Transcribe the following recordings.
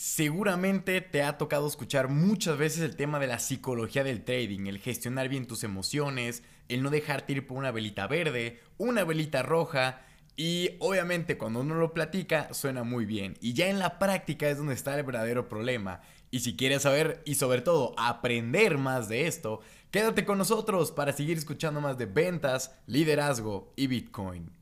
Seguramente te ha tocado escuchar muchas veces el tema de la psicología del trading, el gestionar bien tus emociones, el no dejarte ir por una velita verde, una velita roja y obviamente cuando uno lo platica suena muy bien y ya en la práctica es donde está el verdadero problema. Y si quieres saber y sobre todo aprender más de esto, quédate con nosotros para seguir escuchando más de ventas, liderazgo y Bitcoin.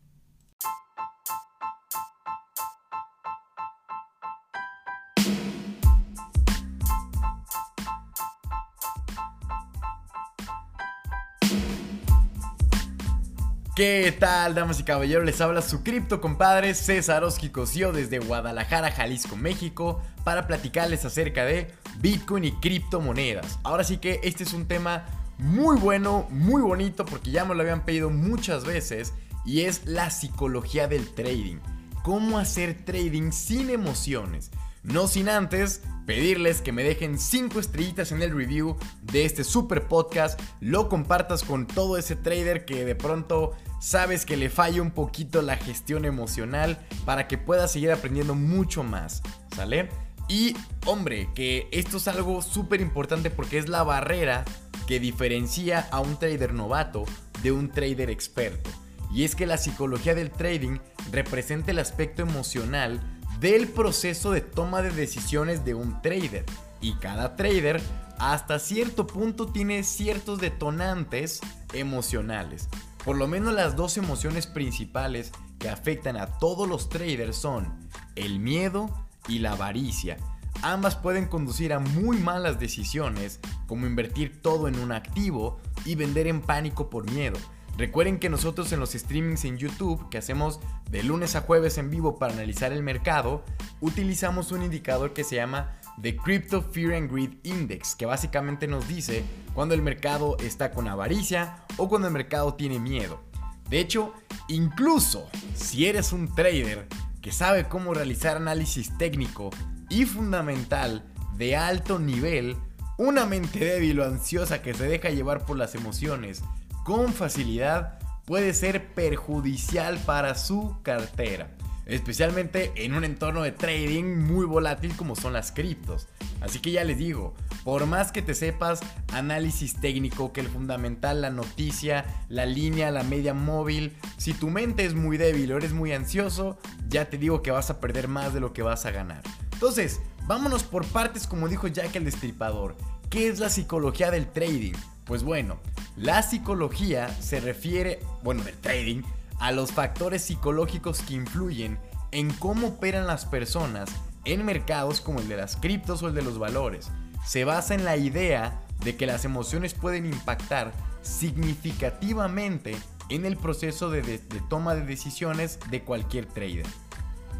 ¿Qué tal, damas y caballeros? Les habla su cripto compadre César Oski Cosío desde Guadalajara, Jalisco, México, para platicarles acerca de Bitcoin y criptomonedas. Ahora sí que este es un tema muy bueno, muy bonito, porque ya me lo habían pedido muchas veces, y es la psicología del trading. Cómo hacer trading sin emociones. No sin antes pedirles que me dejen 5 estrellitas en el review de este super podcast, lo compartas con todo ese trader que de pronto sabes que le falla un poquito la gestión emocional para que pueda seguir aprendiendo mucho más, ¿sale? Y hombre, que esto es algo súper importante porque es la barrera que diferencia a un trader novato de un trader experto. Y es que la psicología del trading representa el aspecto emocional del proceso de toma de decisiones de un trader. Y cada trader hasta cierto punto tiene ciertos detonantes emocionales. Por lo menos las dos emociones principales que afectan a todos los traders son el miedo y la avaricia. Ambas pueden conducir a muy malas decisiones, como invertir todo en un activo y vender en pánico por miedo. Recuerden que nosotros en los streamings en YouTube que hacemos de lunes a jueves en vivo para analizar el mercado, utilizamos un indicador que se llama The Crypto Fear and Greed Index, que básicamente nos dice cuando el mercado está con avaricia o cuando el mercado tiene miedo. De hecho, incluso si eres un trader que sabe cómo realizar análisis técnico y fundamental de alto nivel, una mente débil o ansiosa que se deja llevar por las emociones con facilidad puede ser perjudicial para su cartera, especialmente en un entorno de trading muy volátil como son las criptos. Así que ya les digo, por más que te sepas análisis técnico, que el fundamental, la noticia, la línea, la media móvil, si tu mente es muy débil o eres muy ansioso, ya te digo que vas a perder más de lo que vas a ganar. Entonces, vámonos por partes como dijo Jack el Destripador. ¿Qué es la psicología del trading? Pues bueno, la psicología se refiere, bueno, del trading, a los factores psicológicos que influyen en cómo operan las personas en mercados como el de las criptos o el de los valores. Se basa en la idea de que las emociones pueden impactar significativamente en el proceso de, de, toma de decisiones de cualquier trader.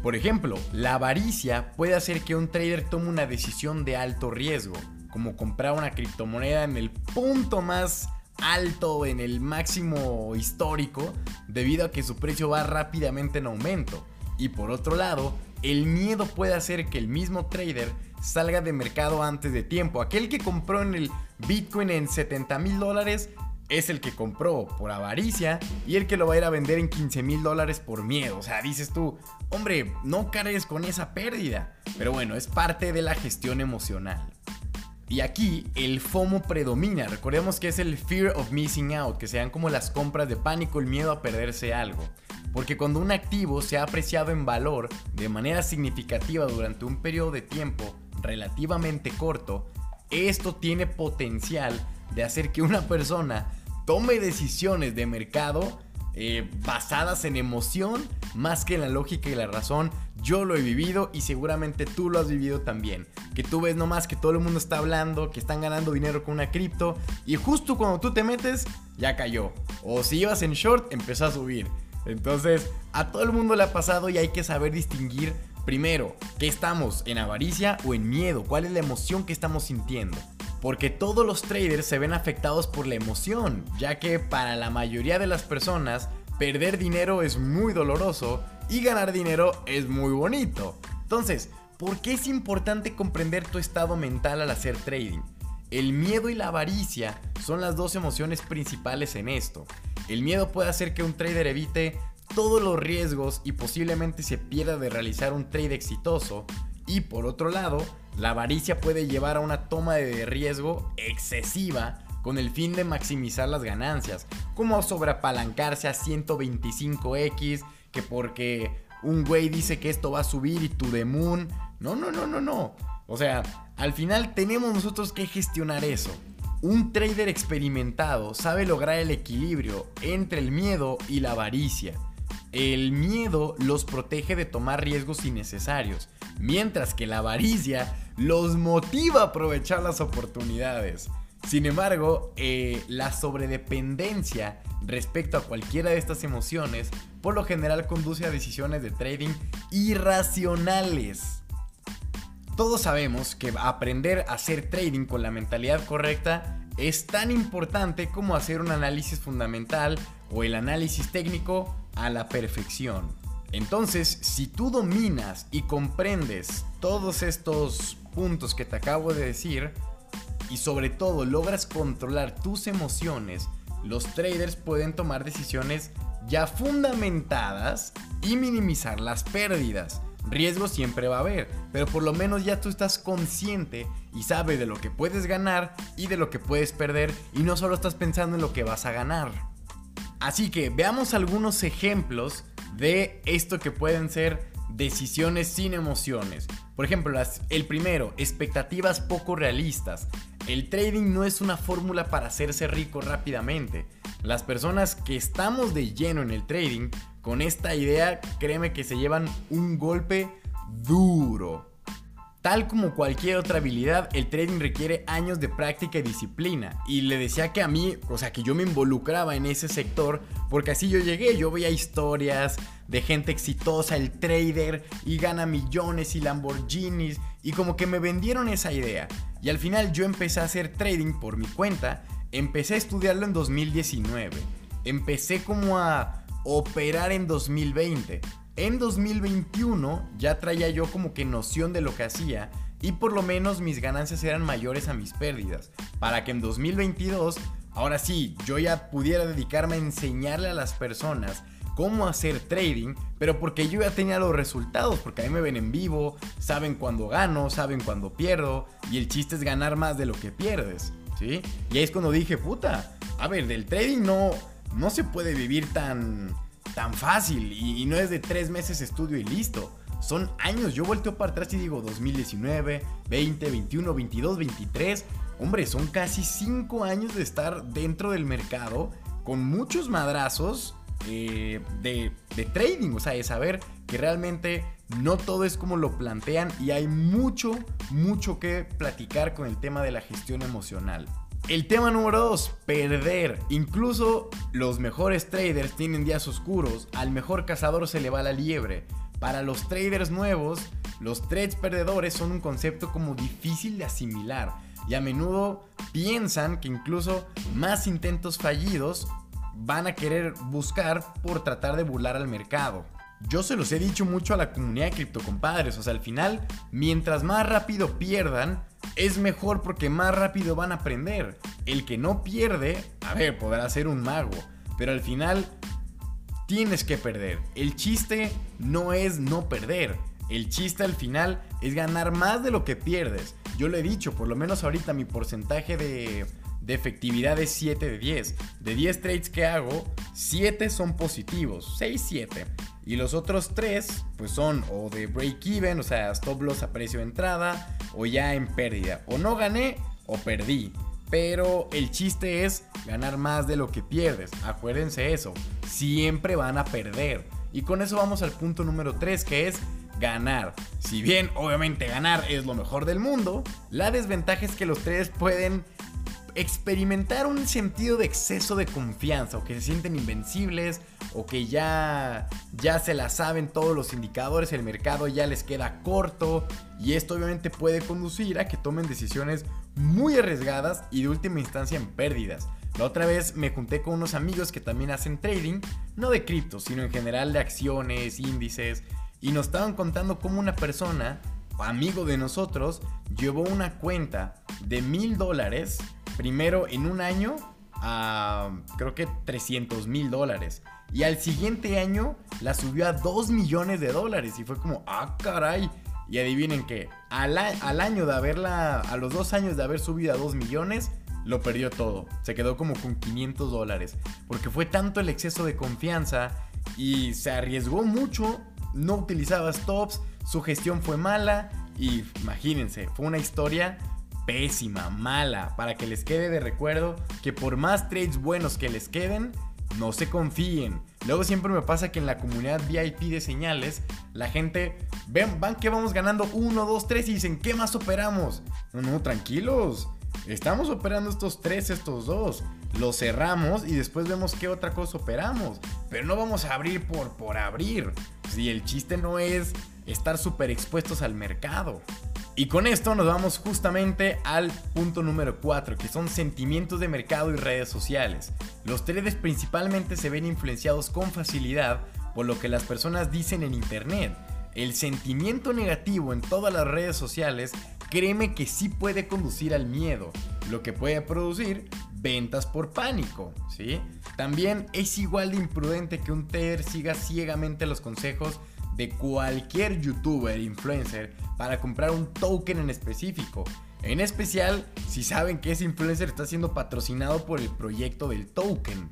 Por ejemplo, la avaricia puede hacer que un trader tome una decisión de alto riesgo, como comprar una criptomoneda en el punto más alto, en el máximo histórico, debido a que su precio va rápidamente en aumento. Y por otro lado, el miedo puede hacer que el mismo trader salga de mercado antes de tiempo. Aquel que compró en el Bitcoin en 70 mil dólares es el que compró por avaricia y el que lo va a ir a vender en 15 mil dólares por miedo. O sea, dices tú, hombre, no cargues con esa pérdida. Pero bueno, es parte de la gestión emocional. Y aquí el FOMO predomina. Recordemos que es el fear of missing out, que sean como las compras de pánico, el miedo a perderse algo. Porque cuando un activo se ha apreciado en valor de manera significativa durante un periodo de tiempo relativamente corto, esto tiene potencial de hacer que una persona tome decisiones de mercado eh, basadas en emoción más que en la lógica y la razón. Yo lo he vivido y seguramente tú lo has vivido también. Que tú ves nomás que todo el mundo está hablando, que están ganando dinero con una cripto y justo cuando tú te metes ya cayó. O si ibas en short empezó a subir. Entonces a todo el mundo le ha pasado y hay que saber distinguir primero que estamos en avaricia o en miedo, cuál es la emoción que estamos sintiendo. Porque todos los traders se ven afectados por la emoción, ya que para la mayoría de las personas perder dinero es muy doloroso y ganar dinero es muy bonito. Entonces, ¿por qué es importante comprender tu estado mental al hacer trading? El miedo y la avaricia son las dos emociones principales en esto. El miedo puede hacer que un trader evite todos los riesgos y posiblemente se pierda de realizar un trade exitoso. Y por otro lado, la avaricia puede llevar a una toma de riesgo excesiva con el fin de maximizar las ganancias, como sobreapalancarse a 125x, que porque un güey dice que esto va a subir y tu de moon. No, no, no, no, no. O sea, al final tenemos nosotros que gestionar eso. Un trader experimentado sabe lograr el equilibrio entre el miedo y la avaricia. El miedo los protege de tomar riesgos innecesarios, mientras que la avaricia los motiva a aprovechar las oportunidades. Sin embargo, eh, la sobredependencia respecto a cualquiera de estas emociones por lo general conduce a decisiones de trading irracionales. Todos sabemos que aprender a hacer trading con la mentalidad correcta es tan importante como hacer un análisis fundamental o el análisis técnico a la perfección. Entonces, si tú dominas y comprendes todos estos puntos que te acabo de decir, y sobre todo logras controlar tus emociones, los traders pueden tomar decisiones ya fundamentadas y minimizar las pérdidas. Riesgo siempre va a haber, pero por lo menos ya tú estás consciente y sabes de lo que puedes ganar y de lo que puedes perder y no solo estás pensando en lo que vas a ganar. Así que veamos algunos ejemplos de esto que pueden ser decisiones sin emociones. Por ejemplo, el primero, expectativas poco realistas. El trading no es una fórmula para hacerse rico rápidamente. Las personas que estamos de lleno en el trading, con esta idea, créeme que se llevan un golpe duro. Tal como cualquier otra habilidad, el trading requiere años de práctica y disciplina. Y le decía que a mí, o sea, que yo me involucraba en ese sector, porque así yo llegué, yo veía historias de gente exitosa, el trader, y gana millones y Lamborghinis, y como que me vendieron esa idea. Y al final yo empecé a hacer trading por mi cuenta, empecé a estudiarlo en 2019, empecé como a operar en 2020 en 2021 ya traía yo como que noción de lo que hacía y por lo menos mis ganancias eran mayores a mis pérdidas, para que en 2022, ahora sí, yo ya pudiera dedicarme a enseñarle a las personas cómo hacer trading, pero porque yo ya tenía los resultados, porque a mí me ven en vivo, saben cuándo gano, saben cuándo pierdo, y el chiste es ganar más de lo que pierdes, ¿sí? Y ahí es cuando dije, puta, a ver, del trading no, no se puede vivir tan tan fácil y, no es de tres meses estudio y listo. Son años. Yo volteo para atrás y digo 2019, 20, 21, 22, 23. Hombre, son casi cinco años de estar dentro del mercado con muchos madrazos eh, de, de trading. O sea, de saber que realmente no todo es como lo plantean y hay mucho, mucho que platicar con el tema de la gestión emocional. El tema número 2, perder. Incluso los mejores traders tienen días oscuros, al mejor cazador se le va la liebre. Para los traders nuevos, los trades perdedores son un concepto como difícil de asimilar y a menudo piensan que incluso más intentos fallidos van a querer buscar por tratar de burlar al mercado. Yo se los he dicho mucho a la comunidad de criptocompadres, o sea, al final, mientras más rápido pierdan, es mejor porque más rápido van a aprender. El que no pierde, a ver, podrá ser un mago, pero al final tienes que perder. El chiste no es no perder. El chiste al final es ganar más de lo que pierdes. Yo lo he dicho, por lo menos ahorita mi porcentaje de, efectividad es 7 de 10. De 10 trades que hago, 7 son positivos, 6, 7. Y los otros 3, pues son o de break even, o sea, stop loss a precio de entrada, o ya en pérdida. O no gané o perdí. Pero el chiste es ganar más de lo que pierdes. Acuérdense eso. Siempre van a perder. Y con eso vamos al punto número 3 que es ganar. Si bien obviamente ganar es lo mejor del mundo, la desventaja es que los traders pueden experimentar un sentido de exceso de confianza o que se sienten invencibles o que ya ya se la saben todos los indicadores, el mercado ya les queda corto y esto obviamente puede conducir a que tomen decisiones muy arriesgadas y de última instancia en pérdidas. La otra vez me junté con unos amigos que también hacen trading, no de cripto, sino en general de acciones, índices, y nos estaban contando cómo una persona, amigo de nosotros, llevó una cuenta de mil dólares primero en un año a creo que 300 mil dólares. Y al siguiente año la subió a 2 millones de dólares. Y fue como, ah, caray, Y adivinen al, al, año de haberla, a los dos años de haber subido a 2 millones, lo perdió todo. Se quedó como con 500 dólares. Porque fue tanto el exceso de confianza y se arriesgó mucho, no utilizaba stops, su gestión fue mala y imagínense, fue una historia pésima, mala, para que les quede de recuerdo que por más trades buenos que les queden, no se confíen. Luego siempre me pasa que en la comunidad VIP de señales, la gente ven, van que vamos ganando 1, 2, 3 y dicen, ¿qué más operamos? No, no, tranquilos. Estamos operando estos tres, estos dos. Los cerramos y después vemos qué otra cosa operamos. Pero no vamos a abrir por, por abrir. Si el chiste no es estar súper expuestos al mercado. Y con esto nos vamos justamente al punto número 4, que son sentimientos de mercado y redes sociales. Los traders principalmente se ven influenciados con facilidad por lo que las personas dicen en internet. El sentimiento negativo en todas las redes sociales, créeme que sí puede conducir al miedo, lo que puede producir ventas por pánico, ¿sí? También es igual de imprudente que un trader siga ciegamente los consejos de cualquier youtuber, influencer, para comprar un token en específico. En especial si saben que ese influencer está siendo patrocinado por el proyecto del token.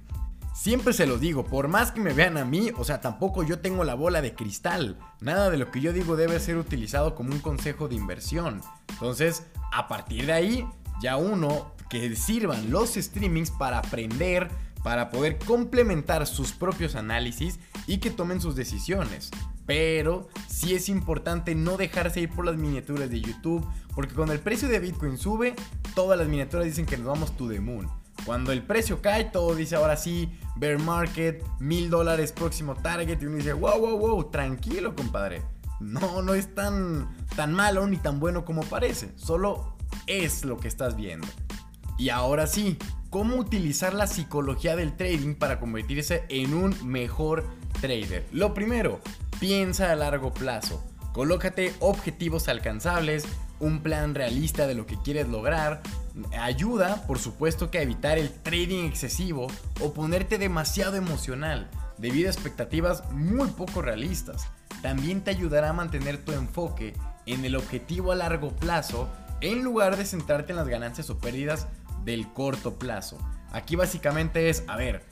Siempre se lo digo, por más que me vean a mí, o sea, tampoco yo tengo la bola de cristal. Nada de lo que yo digo debe ser utilizado como un consejo de inversión. Entonces, a partir de ahí, ya uno que sirvan los streamings para aprender, para poder complementar sus propios análisis y que tomen sus decisiones. Pero sí es importante no dejarse ir por las miniaturas de YouTube, porque cuando el precio de Bitcoin sube, todas las miniaturas dicen que nos vamos to the moon. Cuando el precio cae, todo dice ahora sí, bear market, mil dólares próximo target, y uno dice, wow, wow, wow, tranquilo, compadre. No, no es tan, tan malo ni tan bueno como parece, solo es lo que estás viendo. Y ahora sí, ¿cómo utilizar la psicología del trading para convertirse en un mejor trader? Lo primero, Piensa a largo plazo. Colócate objetivos alcanzables, un plan realista de lo que quieres lograr. Ayuda, por supuesto, que a evitar el trading excesivo o ponerte demasiado emocional debido a expectativas muy poco realistas. También te ayudará a mantener tu enfoque en el objetivo a largo plazo en lugar de centrarte en las ganancias o pérdidas del corto plazo. Aquí básicamente es, a ver,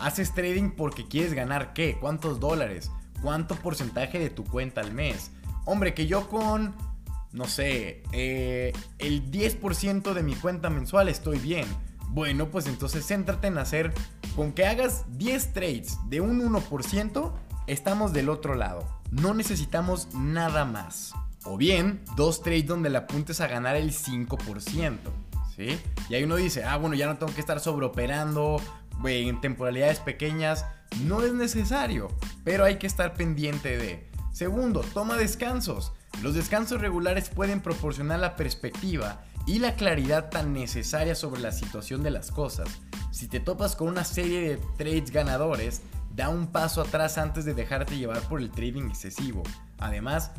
haces trading porque quieres ganar qué, cuántos dólares, cuánto porcentaje de tu cuenta al mes. Hombre, que yo con, no sé, eh, el 10% de mi cuenta mensual estoy bien. Bueno, pues entonces céntrate en hacer, con que hagas 10 trades de un 1%, estamos del otro lado. No necesitamos nada más. O bien, dos trades donde le apuntes a ganar el 5%. ¿Sí? Y ahí uno dice, ah, bueno, ya no tengo que estar sobreoperando en temporalidades pequeñas no es necesario, pero hay que estar pendiente de. Segundo, toma descansos. Los descansos regulares pueden proporcionar la perspectiva y la claridad tan necesaria sobre la situación de las cosas. Si te topas con una serie de trades ganadores, da un paso atrás antes de dejarte llevar por el trading excesivo. Además,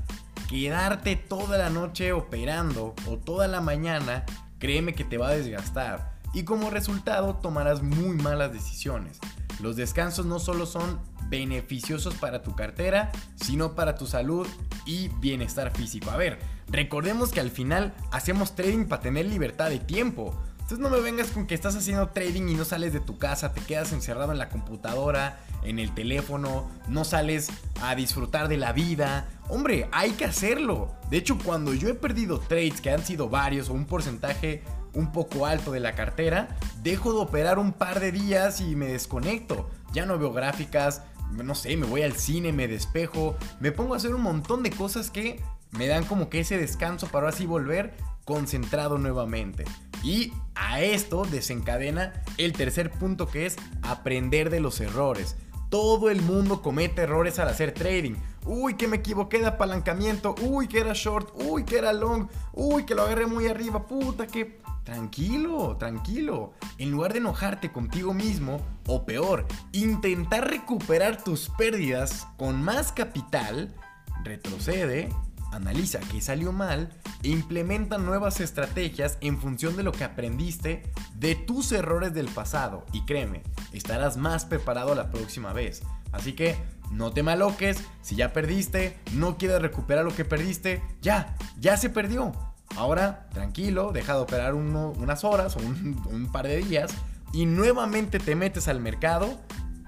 quedarte toda la noche operando o toda la mañana, créeme que te va a desgastar y como resultado tomarás muy malas decisiones. Los descansos no solo son beneficiosos para tu cartera, sino para tu salud y bienestar físico. A ver, recordemos que al final hacemos trading para tener libertad de tiempo. Entonces no me vengas con que estás haciendo trading y no sales de tu casa, te quedas encerrado en la computadora, en el teléfono, no sales a disfrutar de la vida. Hombre, hay que hacerlo. De hecho, cuando yo he perdido trades que han sido varios o un porcentaje un poco alto de la cartera, dejo de operar un par de días y me desconecto. Ya no veo gráficas, no sé, me voy al cine, me despejo, me pongo a hacer un montón de cosas que me dan como que ese descanso para así volver concentrado nuevamente. Y a esto desencadena el tercer punto que es aprender de los errores. Todo el mundo comete errores al hacer trading. Uy, que me equivoqué de apalancamiento. Uy, que era short. Uy, que era long. Uy, que lo agarré muy arriba. Puta, que Tranquilo, tranquilo. En lugar de enojarte contigo mismo, o peor, intentar recuperar tus pérdidas con más capital, retrocede, analiza qué salió mal e implementa nuevas estrategias en función de lo que aprendiste de tus errores del pasado. Y créeme, estarás más preparado la próxima vez. Así que no te maloques, si ya perdiste, no quieres recuperar lo que perdiste, ya, ya se perdió. Ahora, tranquilo, deja de operar unas horas o un par de días y nuevamente te metes al mercado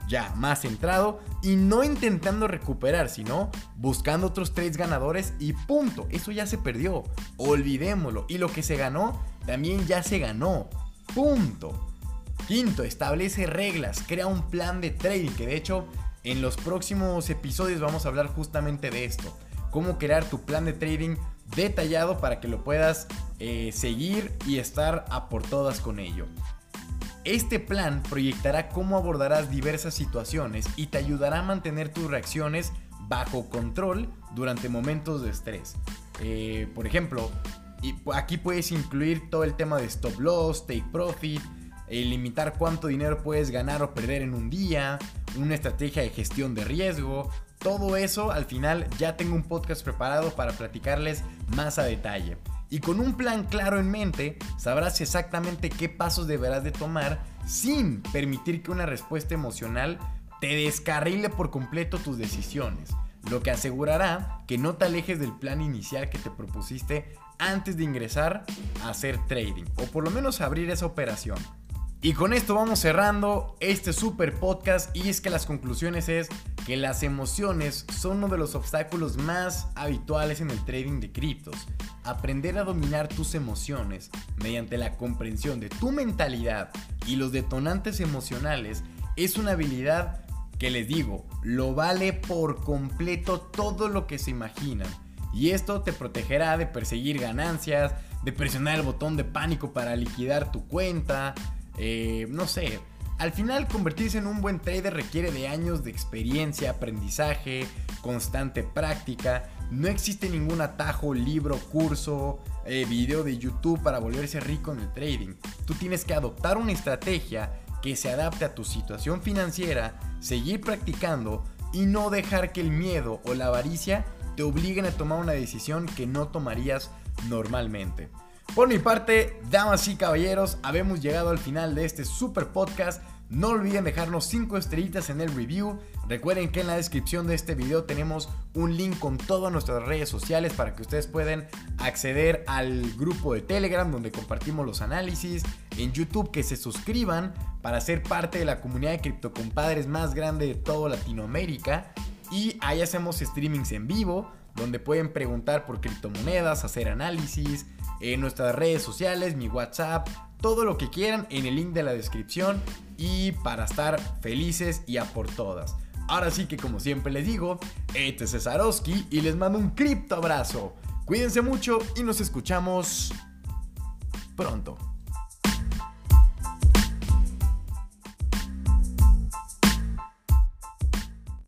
ya más centrado y no intentando recuperar, sino buscando otros trades ganadores y punto. Eso ya se perdió. Olvidémoslo. Y lo que se ganó, también ya se ganó. Punto. Quinto, establece reglas, crea un plan de trading, que de hecho en los próximos episodios vamos a hablar justamente de esto. Cómo crear tu plan de trading detallado para que lo puedas eh, seguir y estar a por todas con ello. Este plan proyectará cómo abordarás diversas situaciones y te ayudará a mantener tus reacciones bajo control durante momentos de estrés. Eh, por ejemplo, aquí puedes incluir todo el tema de stop loss, take profit, eh, limitar cuánto dinero puedes ganar o perder en un día, una estrategia de gestión de riesgo. Todo eso al final ya tengo un podcast preparado para platicarles más a detalle. Y con un plan claro en mente, sabrás exactamente qué pasos deberás de tomar sin permitir que una respuesta emocional te descarrile por completo tus decisiones, lo que asegurará que no te alejes del plan inicial que te propusiste antes de ingresar a hacer trading, o por lo menos abrir esa operación. Y con esto vamos cerrando este super podcast y es que las conclusiones es que las emociones son uno de los obstáculos más habituales en el trading de criptos. Aprender a dominar tus emociones mediante la comprensión de tu mentalidad y los detonantes emocionales es una habilidad que les digo, lo vale por completo todo lo que se imaginan. Y esto te protegerá de perseguir ganancias, de presionar el botón de pánico para liquidar tu cuenta, eh, no sé, al final convertirse en un buen trader requiere de años de experiencia, aprendizaje, constante práctica. No existe ningún atajo, libro, curso, eh, video de YouTube para volverse rico en el trading. Tú tienes que adoptar una estrategia que se adapte a tu situación financiera, seguir practicando y no dejar que el miedo o la avaricia te obliguen a tomar una decisión que no tomarías normalmente. Por mi parte, damas y caballeros, habemos llegado al final de este super podcast. No olviden dejarnos 5 estrellitas en el review. Recuerden que en la descripción de este video tenemos un link con todas nuestras redes sociales para que ustedes puedan acceder al grupo de Telegram donde compartimos los análisis. En YouTube que se suscriban para ser parte de la comunidad de criptocompadres más grande de toda Latinoamérica. Y ahí hacemos streamings en vivo donde pueden preguntar por criptomonedas, hacer análisis, en nuestras redes sociales, mi WhatsApp, todo lo que quieran en el link de la descripción y para estar felices y a por todas. Ahora sí que como siempre les digo, este es Cesarowski y les mando un cripto abrazo. Cuídense mucho y nos escuchamos pronto.